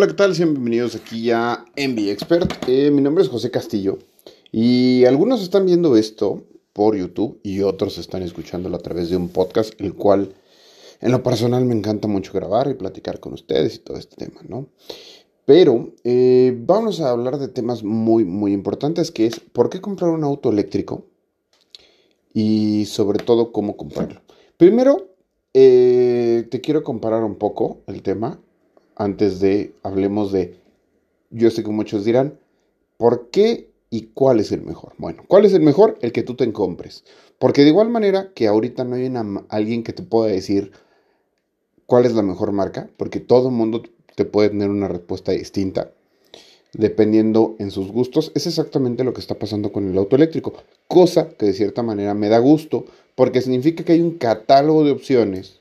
Hola, ¿qué tal? Bienvenidos aquí a Envy Expert. Eh, mi nombre es José Castillo y algunos están viendo esto por YouTube y otros están escuchándolo a través de un podcast, el cual en lo personal me encanta mucho grabar y platicar con ustedes y todo este tema, ¿no? Pero eh, vamos a hablar de temas muy, muy importantes, que es por qué comprar un auto eléctrico y sobre todo cómo comprarlo. Primero, eh, te quiero comparar un poco el tema antes de hablemos de, yo sé que muchos dirán, ¿por qué y cuál es el mejor? Bueno, ¿cuál es el mejor? El que tú te compres. Porque de igual manera que ahorita no hay alguien que te pueda decir cuál es la mejor marca, porque todo el mundo te puede tener una respuesta distinta dependiendo en sus gustos. Es exactamente lo que está pasando con el auto eléctrico, cosa que de cierta manera me da gusto porque significa que hay un catálogo de opciones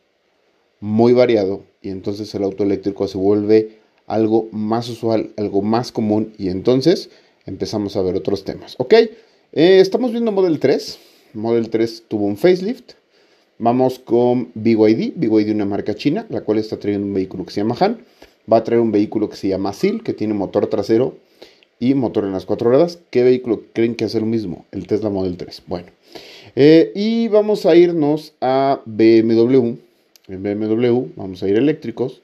muy variado y entonces el auto eléctrico se vuelve algo más usual, algo más común y entonces empezamos a ver otros temas. Ok, eh, estamos viendo Model 3. Model 3 tuvo un facelift. Vamos con BYD, BYD una marca china, la cual está trayendo un vehículo que se llama Han. Va a traer un vehículo que se llama SIL, que tiene motor trasero y motor en las cuatro ruedas. ¿Qué vehículo creen que hace lo mismo? El Tesla Model 3. Bueno, eh, y vamos a irnos a BMW en BMW, vamos a ir eléctricos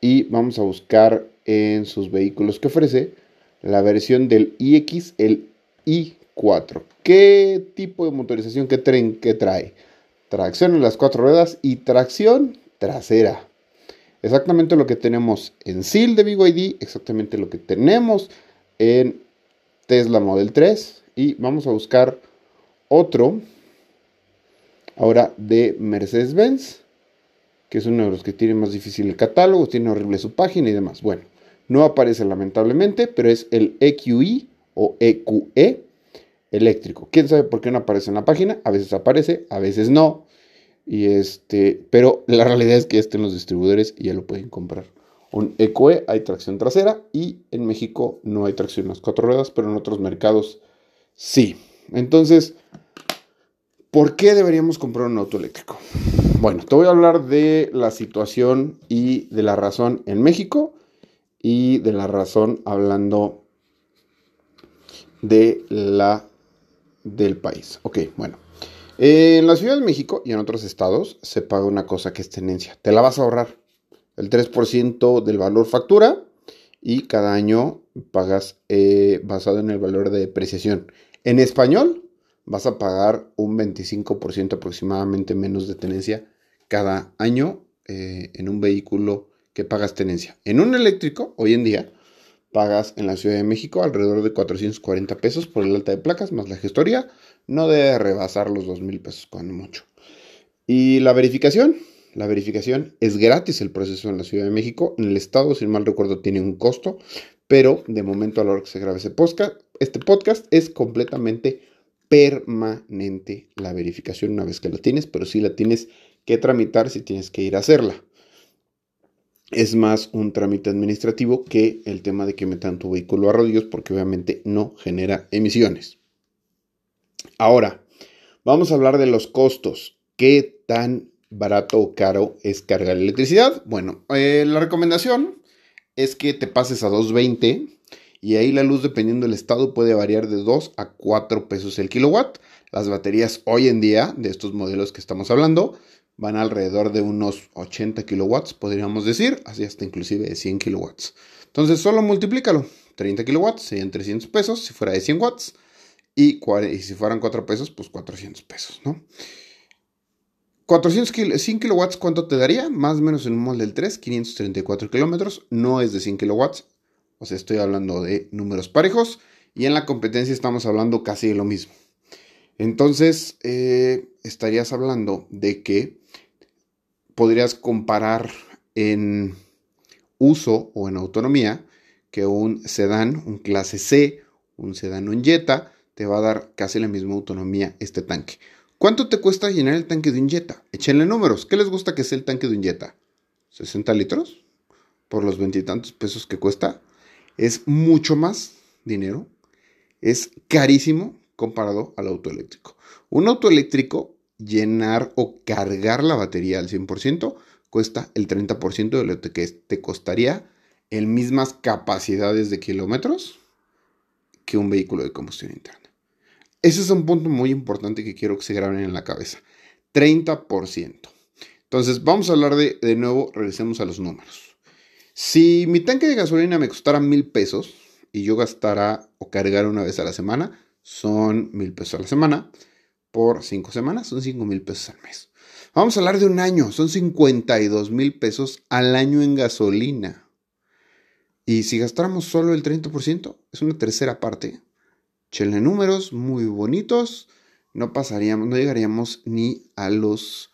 y vamos a buscar en sus vehículos que ofrece la versión del iX, el i4. ¿Qué tipo de motorización, qué tren que trae? Tracción en las cuatro ruedas y tracción trasera. Exactamente lo que tenemos en SIL de BYD, exactamente lo que tenemos en Tesla Model 3 y vamos a buscar otro ahora de Mercedes-Benz que es uno de los que tiene más difícil el catálogo, tiene horrible su página y demás. Bueno, no aparece lamentablemente, pero es el EQI o EQE e eléctrico. ¿Quién sabe por qué no aparece en la página? A veces aparece, a veces no. Y este, pero la realidad es que este en los distribuidores y ya lo pueden comprar. Un EQE hay tracción trasera y en México no hay tracción en las cuatro ruedas, pero en otros mercados sí. Entonces, ¿por qué deberíamos comprar un auto eléctrico? Bueno, te voy a hablar de la situación y de la razón en México y de la razón hablando de la del país. Ok, bueno. En la Ciudad de México y en otros estados se paga una cosa que es tenencia. Te la vas a ahorrar. El 3% del valor factura y cada año pagas eh, basado en el valor de depreciación. En español vas a pagar un 25% aproximadamente menos de tenencia cada año eh, en un vehículo que pagas tenencia. En un eléctrico, hoy en día, pagas en la Ciudad de México alrededor de 440 pesos por el alta de placas más la gestoría. No debe rebasar los 2 mil pesos cuando mucho. Y la verificación, la verificación es gratis el proceso en la Ciudad de México. En el estado, si mal recuerdo, tiene un costo, pero de momento a la hora que se grabe ese podcast, este podcast es completamente permanente la verificación una vez que la tienes, pero si la tienes que tramitar si tienes que ir a hacerla. Es más un trámite administrativo que el tema de que metan tu vehículo a rodillos porque obviamente no genera emisiones. Ahora, vamos a hablar de los costos. ¿Qué tan barato o caro es cargar electricidad? Bueno, eh, la recomendación es que te pases a 220 y ahí la luz dependiendo del estado puede variar de 2 a 4 pesos el kilowatt. Las baterías hoy en día de estos modelos que estamos hablando van alrededor de unos 80 kilowatts, podríamos decir, así hasta inclusive de 100 kilowatts. Entonces solo multiplícalo. 30 kilowatts serían 300 pesos si fuera de 100 watts. Y, si fueran 4 pesos, pues 400 pesos, ¿no? 400 100 kilowatts, ¿cuánto te daría? Más o menos en un molde del 3, 534 kilómetros. No es de 100 kilowatts. O sea, estoy hablando de números parejos. Y en la competencia estamos hablando casi de lo mismo. Entonces, eh, estarías hablando de que podrías comparar en uso o en autonomía que un sedán, un clase C, un sedán un Jetta, te va a dar casi la misma autonomía este tanque. ¿Cuánto te cuesta llenar el tanque de un Jetta? Échenle números. ¿Qué les gusta que sea el tanque de un Jetta? ¿60 litros? Por los veintitantos pesos que cuesta. Es mucho más dinero. Es carísimo comparado al auto eléctrico. Un auto eléctrico, llenar o cargar la batería al 100% cuesta el 30% de lo que te costaría en mismas capacidades de kilómetros que un vehículo de combustión interna. Ese es un punto muy importante que quiero que se graben en la cabeza. 30%. Entonces, vamos a hablar de, de nuevo, regresemos a los números. Si mi tanque de gasolina me costara mil pesos y yo gastara o cargara una vez a la semana, son mil pesos a la semana. Por cinco semanas son cinco mil pesos al mes. Vamos a hablar de un año, son 52 mil pesos al año en gasolina. Y si gastáramos solo el 30%, es una tercera parte. Chenle números muy bonitos. No pasaríamos, no llegaríamos ni a los,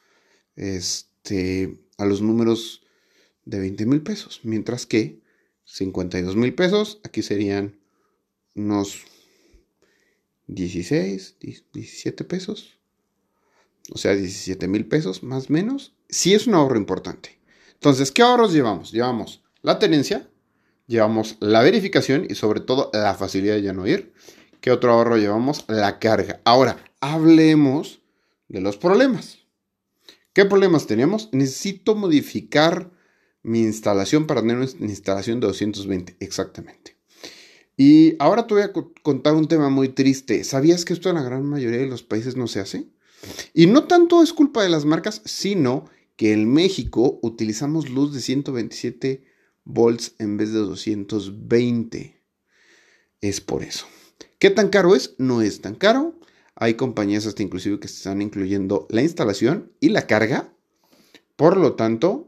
este, a los números de 20 mil pesos. Mientras que 52 mil pesos, aquí serían unos 16, 17 pesos. O sea, 17 mil pesos más o menos. Sí es un ahorro importante. Entonces, ¿qué ahorros llevamos? Llevamos la tenencia, llevamos la verificación y sobre todo la facilidad de ya no ir. ¿Qué otro ahorro llevamos? La carga. Ahora, hablemos de los problemas. ¿Qué problemas tenemos? Necesito modificar mi instalación para tener una instalación de 220, exactamente. Y ahora te voy a contar un tema muy triste. ¿Sabías que esto en la gran mayoría de los países no se hace? Y no tanto es culpa de las marcas, sino que en México utilizamos luz de 127 volts en vez de 220. Es por eso. ¿Qué tan caro es? No es tan caro. Hay compañías hasta inclusive que están incluyendo la instalación y la carga. Por lo tanto,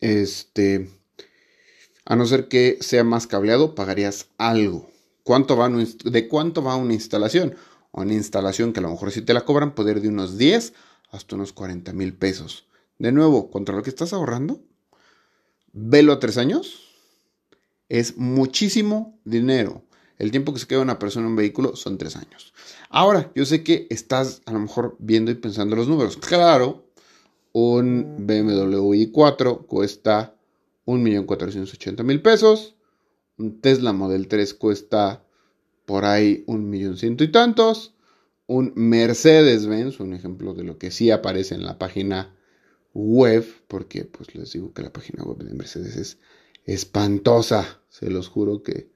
este, a no ser que sea más cableado, pagarías algo. ¿Cuánto va ¿De cuánto va una instalación? Una instalación que a lo mejor si te la cobran puede ir de unos 10 hasta unos 40 mil pesos. De nuevo, contra lo que estás ahorrando, velo a tres años, es muchísimo dinero. El tiempo que se queda una persona en un vehículo son tres años. Ahora, yo sé que estás a lo mejor viendo y pensando los números. Claro, un BMW i4 cuesta 1.480.000 pesos. Un Tesla Model 3 cuesta por ahí un millón ciento y tantos. Un Mercedes-Benz, un ejemplo de lo que sí aparece en la página web, porque pues les digo que la página web de Mercedes es espantosa, se los juro que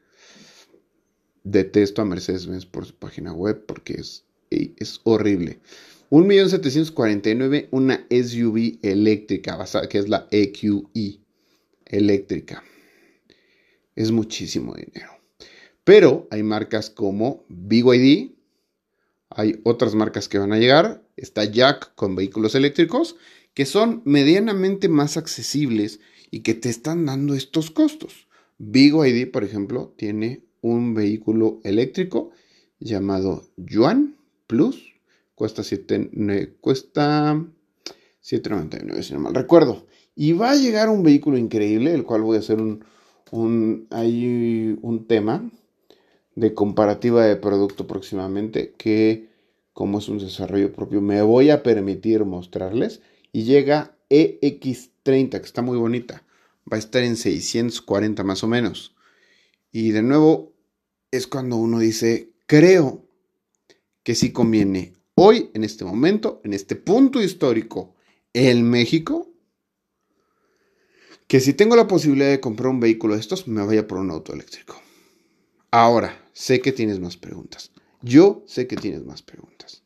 detesto a Mercedes-Benz por su página web porque es, es horrible. 1.749.000 una SUV eléctrica, que es la EQE eléctrica. Es muchísimo dinero. Pero hay marcas como BYD, hay otras marcas que van a llegar, está Jack con vehículos eléctricos, que son medianamente más accesibles y que te están dando estos costos. BYD, por ejemplo, tiene un vehículo eléctrico llamado Yuan Plus. Cuesta 7, cuesta 7.99, si no mal recuerdo. Y va a llegar un vehículo increíble, el cual voy a hacer un, un, hay un tema de comparativa de producto próximamente que como es un desarrollo propio me voy a permitir mostrarles y llega EX30 que está muy bonita va a estar en 640 más o menos y de nuevo es cuando uno dice creo que sí conviene hoy en este momento en este punto histórico en México que si tengo la posibilidad de comprar un vehículo de estos, me vaya por un auto eléctrico. Ahora, sé que tienes más preguntas. Yo sé que tienes más preguntas.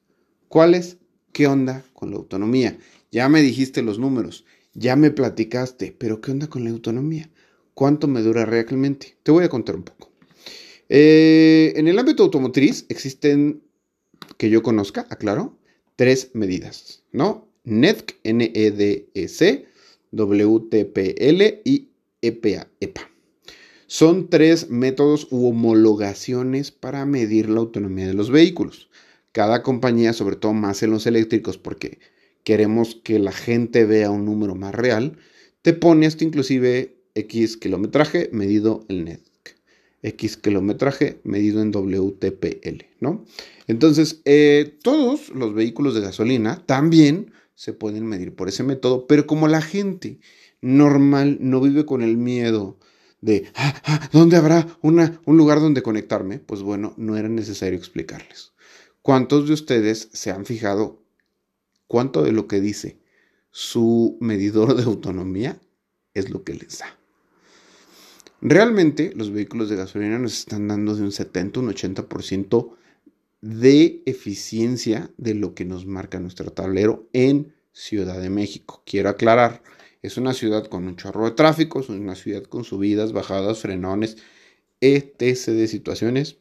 ¿Cuáles? ¿Qué onda con la autonomía? Ya me dijiste los números, ya me platicaste, pero ¿qué onda con la autonomía? ¿Cuánto me dura realmente? Te voy a contar un poco. Eh, en el ámbito automotriz existen, que yo conozca, aclaro, tres medidas, ¿no? NEDC, N-E-D-E-C, WTPL y EPA, EPA. Son tres métodos u homologaciones para medir la autonomía de los vehículos. Cada compañía, sobre todo más en los eléctricos, porque queremos que la gente vea un número más real, te pone hasta inclusive X kilometraje medido en NEDC. X kilometraje medido en WTPL, ¿no? Entonces, eh, todos los vehículos de gasolina también se pueden medir por ese método, pero como la gente normal no vive con el miedo de, ah, ah, ¿dónde habrá una, un lugar donde conectarme? Pues bueno, no era necesario explicarles. ¿Cuántos de ustedes se han fijado cuánto de lo que dice su medidor de autonomía es lo que les da? Realmente los vehículos de gasolina nos están dando de un 70, un 80% de eficiencia de lo que nos marca nuestro tablero en Ciudad de México. Quiero aclarar, es una ciudad con un chorro de tráfico, es una ciudad con subidas, bajadas, frenones, etc. de situaciones,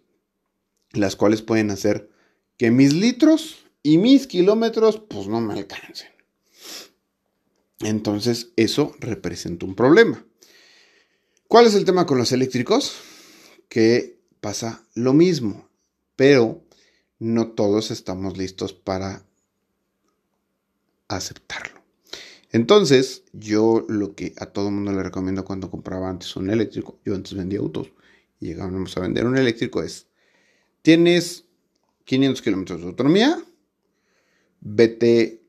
las cuales pueden hacer que mis litros y mis kilómetros pues no me alcancen. Entonces eso representa un problema. ¿Cuál es el tema con los eléctricos? Que pasa lo mismo, pero no todos estamos listos para aceptarlo. Entonces, yo lo que a todo mundo le recomiendo cuando compraba antes un eléctrico, yo antes vendía autos y llegábamos a vender un eléctrico es, tienes 500 kilómetros de autonomía, vete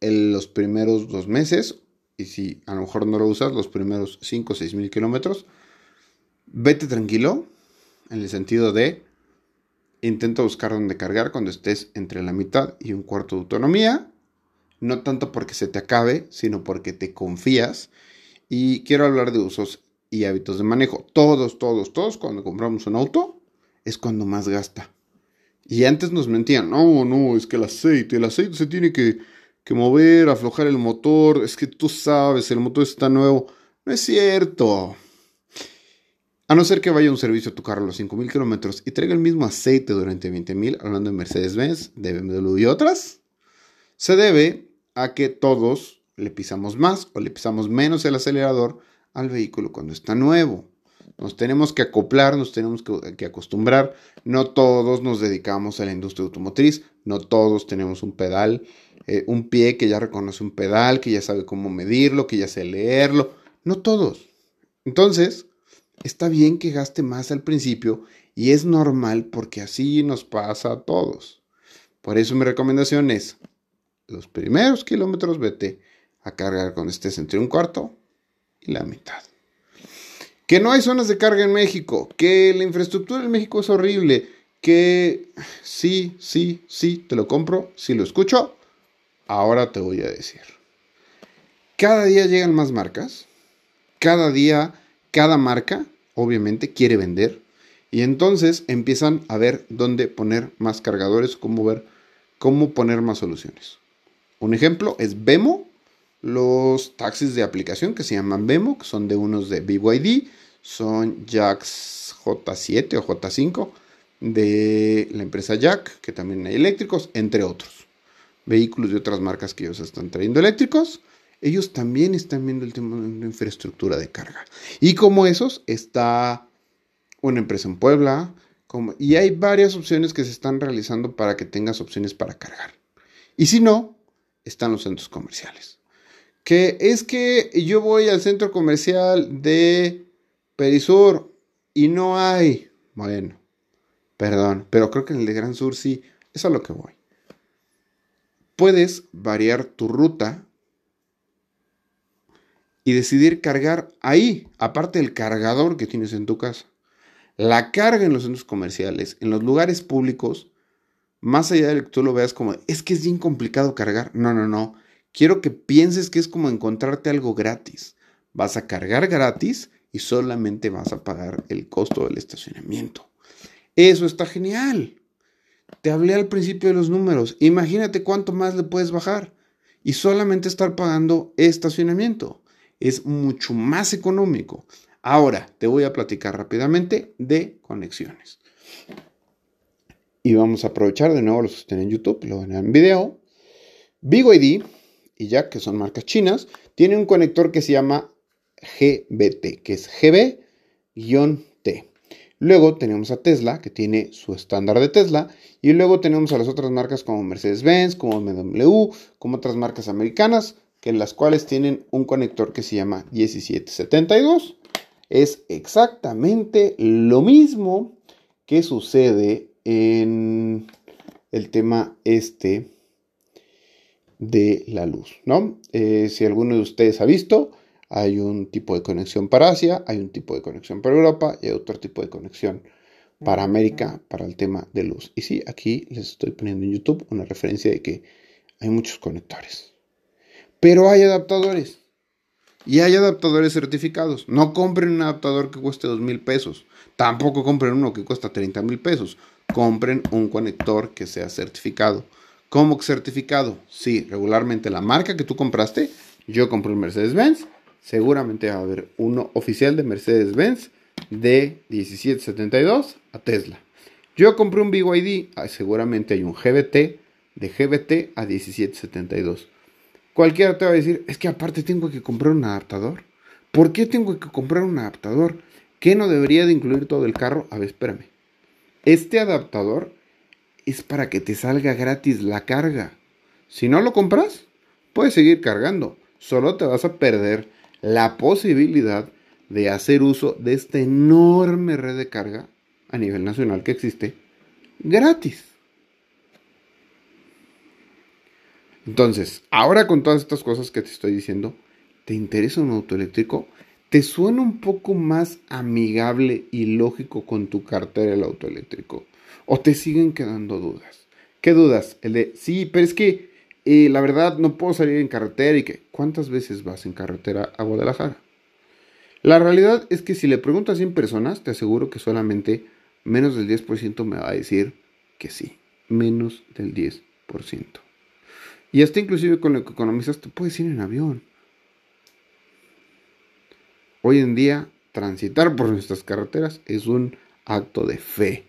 en los primeros dos meses, y si a lo mejor no lo usas, los primeros 5 o 6 mil kilómetros, vete tranquilo, en el sentido de intenta buscar dónde cargar cuando estés entre la mitad y un cuarto de autonomía, no tanto porque se te acabe, sino porque te confías. Y quiero hablar de usos y hábitos de manejo. Todos, todos, todos, cuando compramos un auto, es cuando más gasta. Y antes nos mentían, no, no, es que el aceite, el aceite se tiene que que mover, aflojar el motor, es que tú sabes, el motor está nuevo. No es cierto. A no ser que vaya un servicio a tu carro a los 5.000 kilómetros y traiga el mismo aceite durante 20.000, hablando de Mercedes-Benz, de BMW y otras, se debe a que todos le pisamos más o le pisamos menos el acelerador al vehículo cuando está nuevo. Nos tenemos que acoplar, nos tenemos que, que, acostumbrar. No todos nos dedicamos a la industria automotriz, no todos tenemos un pedal eh, un pie que ya reconoce un pedal, que ya sabe cómo medirlo, que ya sabe leerlo. No todos. Entonces, está bien que gaste más al principio y es normal porque así nos pasa a todos. Por eso mi recomendación es, los primeros kilómetros vete a cargar con estés entre un cuarto y la mitad. Que no hay zonas de carga en México, que la infraestructura en México es horrible, que sí, sí, sí, te lo compro, si lo escucho, Ahora te voy a decir. Cada día llegan más marcas. Cada día, cada marca, obviamente, quiere vender. Y entonces empiezan a ver dónde poner más cargadores, cómo ver, cómo poner más soluciones. Un ejemplo es Vemo, los taxis de aplicación que se llaman Vemo, que son de unos de BYD, son Jacks J7 o J5 de la empresa Jack, que también hay eléctricos, entre otros vehículos de otras marcas que ellos están trayendo eléctricos, ellos también están viendo el tema de infraestructura de carga. Y como esos está una empresa en Puebla, y hay varias opciones que se están realizando para que tengas opciones para cargar. Y si no, están los centros comerciales. Que es que yo voy al centro comercial de Perisur y no hay. Bueno, perdón, pero creo que en el de Gran Sur sí, es a lo que voy puedes variar tu ruta y decidir cargar ahí, aparte del cargador que tienes en tu casa. La carga en los centros comerciales, en los lugares públicos, más allá de que tú lo veas como, es que es bien complicado cargar. No, no, no. Quiero que pienses que es como encontrarte algo gratis. Vas a cargar gratis y solamente vas a pagar el costo del estacionamiento. Eso está genial. Te hablé al principio de los números. Imagínate cuánto más le puedes bajar y solamente estar pagando estacionamiento. Es mucho más económico. Ahora te voy a platicar rápidamente de conexiones. Y vamos a aprovechar de nuevo los que en YouTube, lo ven en video. BYD y Jack, que son marcas chinas, tienen un conector que se llama GBT, que es GB-T. Luego tenemos a Tesla, que tiene su estándar de Tesla. Y luego tenemos a las otras marcas como Mercedes-Benz, como BMW, como otras marcas americanas, que las cuales tienen un conector que se llama 1772. Es exactamente lo mismo que sucede en el tema este de la luz, ¿no? Eh, si alguno de ustedes ha visto, hay un tipo de conexión para Asia, hay un tipo de conexión para Europa y hay otro tipo de conexión para América para el tema de luz. Y sí, aquí les estoy poniendo en YouTube una referencia de que hay muchos conectores. Pero hay adaptadores. Y hay adaptadores certificados. No compren un adaptador que cueste dos mil pesos. Tampoco compren uno que cuesta 30 mil pesos. Compren un conector que sea certificado. ¿Cómo certificado? Sí, regularmente la marca que tú compraste. Yo compré un Mercedes-Benz. Seguramente va a haber uno oficial de Mercedes-Benz de 1772 a Tesla. Yo compré un BYD. Ah, seguramente hay un GBT de GBT a 1772. Cualquiera te va a decir, es que aparte tengo que comprar un adaptador. ¿Por qué tengo que comprar un adaptador? ¿Qué no debería de incluir todo el carro? A ver, espérame. Este adaptador es para que te salga gratis la carga. Si no lo compras, puedes seguir cargando. Solo te vas a perder la posibilidad de hacer uso de esta enorme red de carga a nivel nacional que existe gratis. Entonces, ahora con todas estas cosas que te estoy diciendo, ¿te interesa un auto eléctrico? ¿Te suena un poco más amigable y lógico con tu cartera el auto eléctrico? ¿O te siguen quedando dudas? ¿Qué dudas? El de, sí, pero es que eh, la verdad no puedo salir en carretera y que, ¿cuántas veces vas en carretera a Guadalajara? La realidad es que si le preguntas a 100 personas, te aseguro que solamente menos del 10% me va a decir que sí, menos del 10%. Y hasta inclusive con lo que economizas te puedes ir en avión. Hoy en día, transitar por nuestras carreteras es un acto de fe.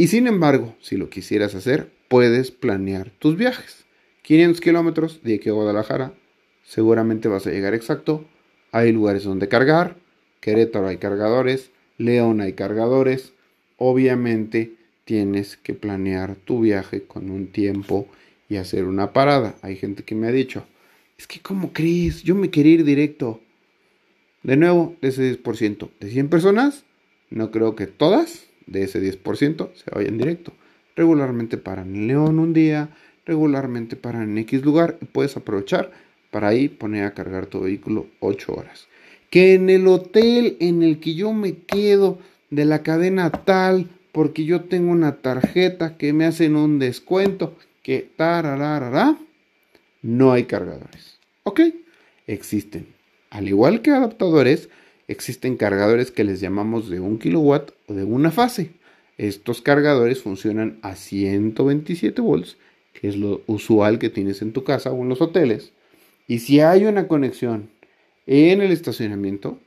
Y sin embargo, si lo quisieras hacer, puedes planear tus viajes. 500 kilómetros de aquí a Guadalajara, seguramente vas a llegar exacto. Hay lugares donde cargar. Querétaro hay cargadores. León hay cargadores. Obviamente tienes que planear tu viaje con un tiempo y hacer una parada. Hay gente que me ha dicho, es que como crees, yo me quería ir directo. De nuevo, de ese 10%, de 100 personas, no creo que todas de ese 10% se vayan directo. Regularmente paran en León un día, regularmente paran en X lugar y puedes aprovechar para ahí poner a cargar tu vehículo 8 horas. Que en el hotel en el que yo me quedo de la cadena tal, porque yo tengo una tarjeta que me hacen un descuento, que no hay cargadores. ¿Ok? Existen. Al igual que adaptadores, existen cargadores que les llamamos de un kilowatt o de una fase. Estos cargadores funcionan a 127 volts, que es lo usual que tienes en tu casa o en los hoteles. Y si hay una conexión en el estacionamiento,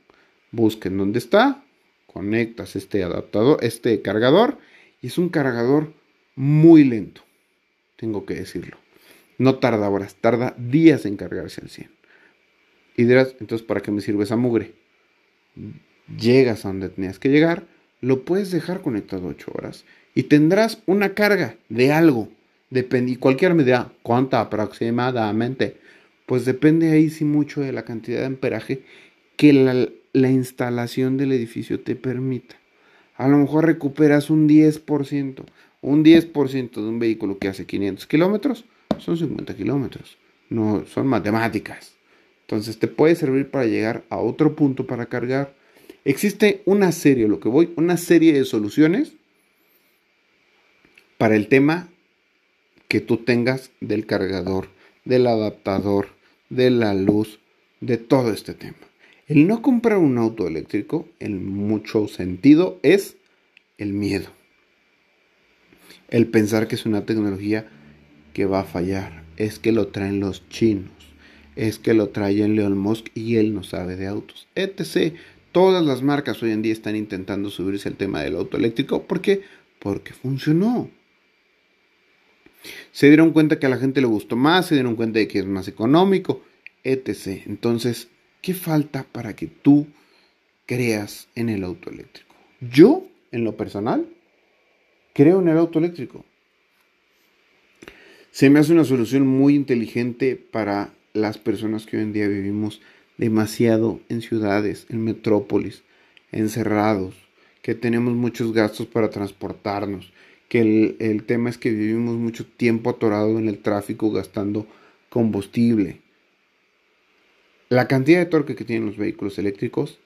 busquen dónde está, conectas este adaptador, este cargador, y es un cargador muy lento tengo que decirlo. No tarda horas, tarda días en cargarse al 100. Y dirás, entonces, ¿para qué me sirve esa mugre? Llegas a donde tenías que llegar, lo puedes dejar conectado 8 horas y tendrás una carga de algo. Depende, y cualquier medida, ¿cuánta aproximadamente? Pues depende ahí sí mucho de la cantidad de amperaje que la, la instalación del edificio te permita. A lo mejor recuperas un 10%, un 10% de un vehículo que hace 500 kilómetros son 50 kilómetros. No son matemáticas. Entonces te puede servir para llegar a otro punto para cargar. Existe una serie, lo que voy, una serie de soluciones para el tema que tú tengas del cargador, del adaptador, de la luz, de todo este tema. El no comprar un auto eléctrico, en mucho sentido, es el miedo el pensar que es una tecnología que va a fallar. Es que lo traen los chinos. Es que lo trae Leon Musk y él no sabe de autos. etc. Todas las marcas hoy en día están intentando subirse al tema del auto eléctrico. ¿Por qué? Porque funcionó. Se dieron cuenta que a la gente le gustó más, se dieron cuenta de que es más económico, etc. Entonces, ¿qué falta para que tú creas en el auto eléctrico? Yo, en lo personal, creo en el auto eléctrico. Se me hace una solución muy inteligente para las personas que hoy en día vivimos demasiado en ciudades, en metrópolis, encerrados, que tenemos muchos gastos para transportarnos, que el, el tema es que vivimos mucho tiempo atorado en el tráfico gastando combustible. La cantidad de torque que tienen los vehículos eléctricos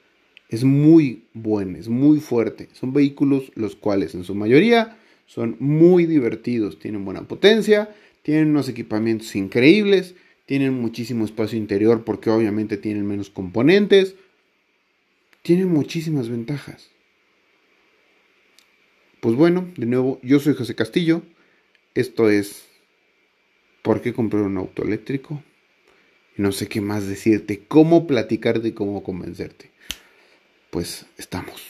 es muy buena, es muy fuerte. Son vehículos los cuales en su mayoría son muy divertidos, tienen buena potencia, tienen unos equipamientos increíbles, tienen muchísimo espacio interior porque obviamente tienen menos componentes, tienen muchísimas ventajas. Pues bueno, de nuevo, yo soy José Castillo, esto es ¿Por qué comprar un auto eléctrico? no sé qué más decirte, cómo platicarte y cómo convencerte. Pues estamos.